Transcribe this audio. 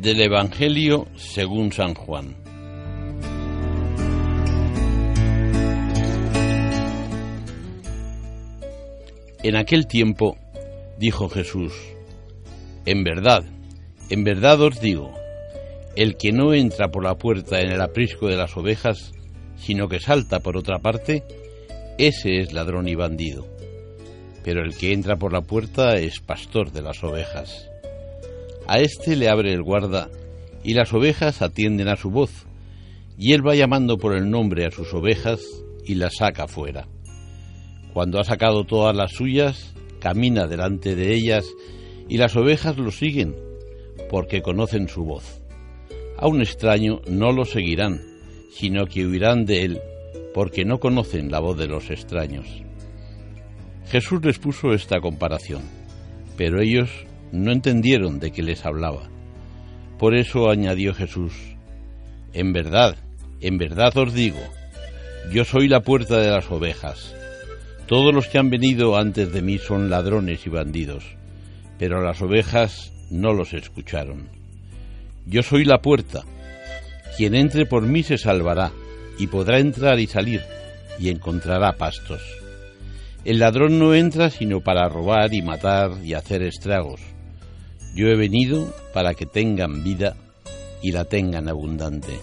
Del Evangelio según San Juan. En aquel tiempo dijo Jesús, En verdad, en verdad os digo, el que no entra por la puerta en el aprisco de las ovejas, sino que salta por otra parte, ese es ladrón y bandido. Pero el que entra por la puerta es pastor de las ovejas. A éste le abre el guarda, y las ovejas atienden a su voz, y él va llamando por el nombre a sus ovejas y las saca fuera. Cuando ha sacado todas las suyas, camina delante de ellas, y las ovejas lo siguen, porque conocen su voz. A un extraño no lo seguirán, sino que huirán de él, porque no conocen la voz de los extraños. Jesús les puso esta comparación, pero ellos no entendieron de qué les hablaba. Por eso añadió Jesús, En verdad, en verdad os digo, yo soy la puerta de las ovejas. Todos los que han venido antes de mí son ladrones y bandidos, pero las ovejas no los escucharon. Yo soy la puerta. Quien entre por mí se salvará, y podrá entrar y salir, y encontrará pastos. El ladrón no entra sino para robar y matar y hacer estragos. Yo he venido para que tengan vida y la tengan abundante.